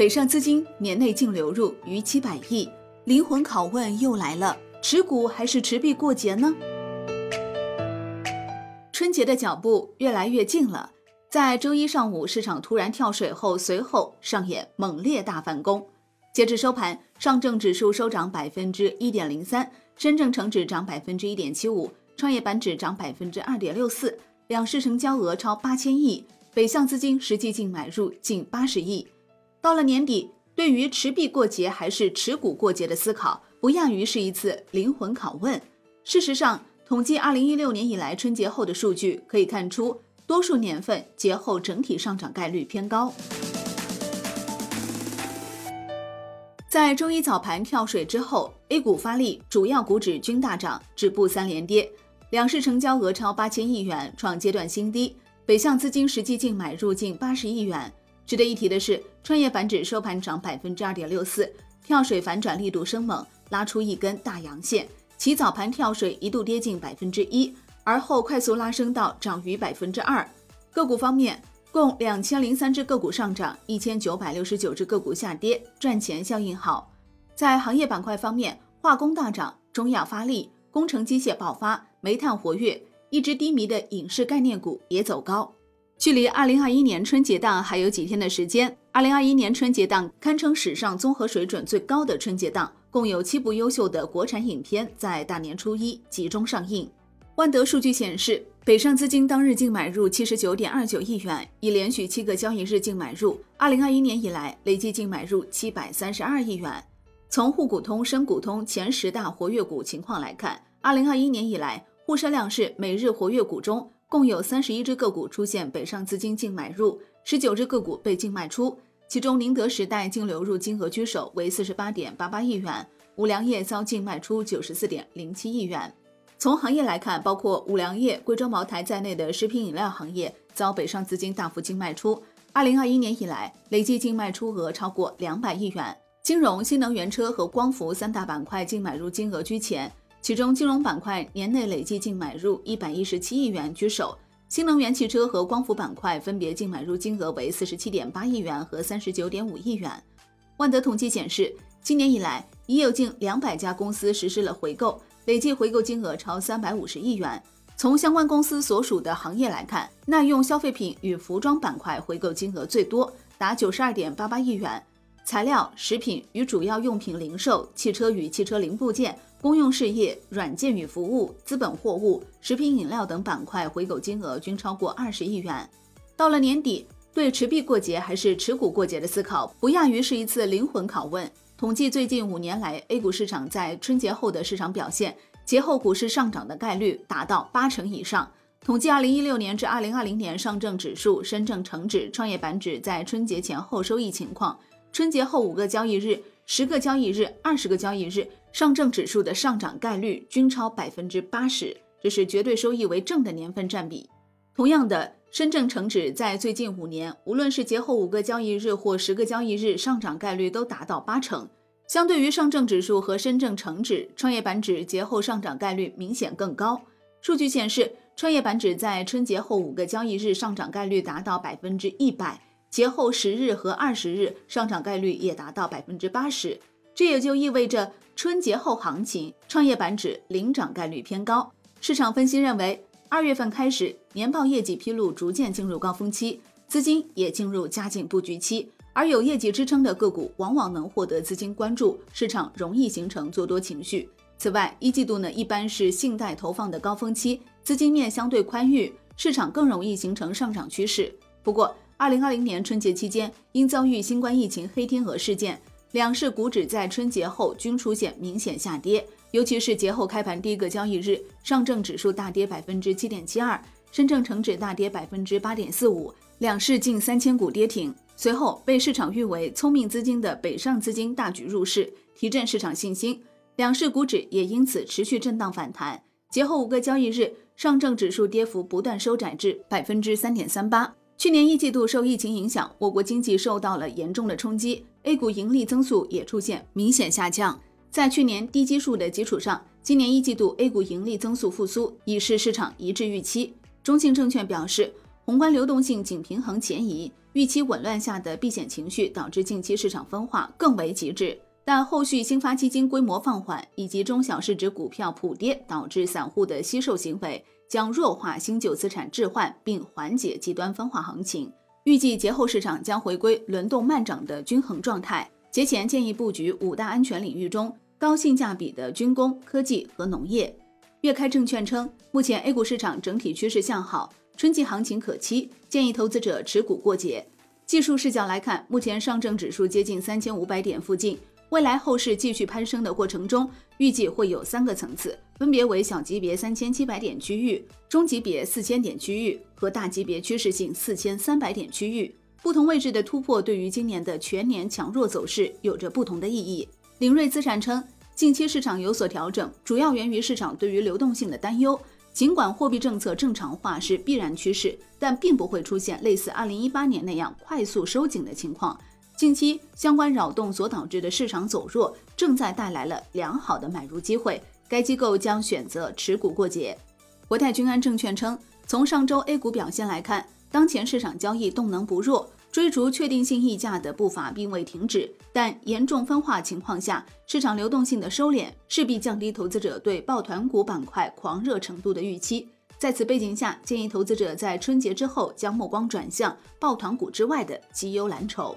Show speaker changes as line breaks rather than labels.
北上资金年内净流入逾七百亿，灵魂拷问又来了：持股还是持币过节呢？春节的脚步越来越近了，在周一上午市场突然跳水后，随后上演猛烈大反攻。截至收盘，上证指数收涨百分之一点零三，深证成指涨百分之一点七五，创业板指涨百分之二点六四，两市成交额超八千亿，北向资金实际净买入近八十亿。到了年底，对于持币过节还是持股过节的思考，不亚于是一次灵魂拷问。事实上，统计二零一六年以来春节后的数据，可以看出，多数年份节后整体上涨概率偏高。在周一早盘跳水之后，A 股发力，主要股指均大涨，止步三连跌，两市成交额超八千亿元，创阶段新低。北向资金实际净买入近八十亿元。值得一提的是，创业板指收盘涨百分之二点六四，跳水反转力度生猛，拉出一根大阳线。其早盘跳水一度跌近百分之一，而后快速拉升到涨逾百分之二。个股方面。共两千零三只个股上涨，一千九百六十九只个股下跌，赚钱效应好。在行业板块方面，化工大涨，中药发力，工程机械爆发，煤炭活跃，一只低迷的影视概念股也走高。距离二零二一年春节档还有几天的时间，二零二一年春节档堪称史上综合水准最高的春节档，共有七部优秀的国产影片在大年初一集中上映。万德数据显示。北上资金当日净买入七十九点二九亿元，已连续七个交易日净买入。二零二一年以来，累计净买入七百三十二亿元。从沪股通、深股通前十大活跃股情况来看，二零二一年以来，沪深两市每日活跃股中，共有三十一只个股出现北上资金净买入，十九只个股被净卖出。其中，宁德时代净流入金额居首，为四十八点八八亿元；五粮液遭净卖出九十四点零七亿元。从行业来看，包括五粮液、贵州茅台在内的食品饮料行业遭北上资金大幅净卖出。二零二一年以来，累计净卖出额超过两百亿元。金融、新能源车和光伏三大板块净买入金额居前，其中金融板块年内累计净买入一百一十七亿元居首，新能源汽车和光伏板块分别净买入金额为四十七点八亿元和三十九点五亿元。万德统计显示，今年以来已有近两百家公司实施了回购。累计回购金额超三百五十亿元。从相关公司所属的行业来看，耐用消费品与服装板块回购金额最多，达九十二点八八亿元；材料、食品与主要用品零售、汽车与汽车零部件、公用事业、软件与服务、资本货物、食品饮料等板块回购金额均超过二十亿元。到了年底，对持币过节还是持股过节的思考，不亚于是一次灵魂拷问。统计最近五年来 A 股市场在春节后的市场表现，节后股市上涨的概率达到八成以上。统计二零一六年至二零二零年上证指数、深证成指、创业板指在春节前后收益情况，春节后五个交易日、十个交易日、二十个交易日，上证指数的上涨概率均超百分之八十，这是绝对收益为正的年份占比。同样的。深证成指在最近五年，无论是节后五个交易日或十个交易日，上涨概率都达到八成。相对于上证指数和深证成指，创业板指节后上涨概率明显更高。数据显示，创业板指在春节后五个交易日上涨概率达到百分之一百，节后十日和二十日上涨概率也达到百分之八十。这也就意味着春节后行情，创业板指领涨概率偏高。市场分析认为。二月份开始，年报业绩披露逐渐进入高峰期，资金也进入加紧布局期，而有业绩支撑的个股往往能获得资金关注，市场容易形成做多情绪。此外，一季度呢一般是信贷投放的高峰期，资金面相对宽裕，市场更容易形成上涨趋势。不过，二零二零年春节期间因遭遇新冠疫情黑天鹅事件，两市股指在春节后均出现明显下跌。尤其是节后开盘第一个交易日，上证指数大跌百分之七点七二，深证成指大跌百分之八点四五，两市近三千股跌停。随后被市场誉为“聪明资金”的北上资金大举入市，提振市场信心，两市股指也因此持续震荡反弹。节后五个交易日，上证指数跌幅不断收窄至百分之三点三八。去年一季度受疫情影响，我国经济受到了严重的冲击，A 股盈利增速也出现明显下降。在去年低基数的基础上，今年一季度 A 股盈利增速复苏，已是市场一致预期。中信证券表示，宏观流动性紧平衡前移，预期紊乱下的避险情绪导致近期市场分化更为极致。但后续新发基金规模放缓以及中小市值股票普跌，导致散户的惜售行为，将弱化新旧资产置换，并缓解极端分化行情。预计节后市场将回归轮动慢涨的均衡状态。节前建议布局五大安全领域中高性价比的军工、科技和农业。粤开证券称，目前 A 股市场整体趋势向好，春季行情可期，建议投资者持股过节。技术视角来看，目前上证指数接近三千五百点附近。未来后市继续攀升的过程中，预计会有三个层次，分别为小级别三千七百点区域、中级别四千点区域和大级别趋势性四千三百点区域。不同位置的突破对于今年的全年强弱走势有着不同的意义。领瑞资产称，近期市场有所调整，主要源于市场对于流动性的担忧。尽管货币政策正常化是必然趋势，但并不会出现类似二零一八年那样快速收紧的情况。近期相关扰动所导致的市场走弱，正在带来了良好的买入机会。该机构将选择持股过节。国泰君安证券称，从上周 A 股表现来看，当前市场交易动能不弱，追逐确定性溢价的步伐并未停止。但严重分化情况下，市场流动性的收敛势必降低投资者对抱团股板块狂热程度的预期。在此背景下，建议投资者在春节之后将目光转向抱团股之外的绩优蓝筹。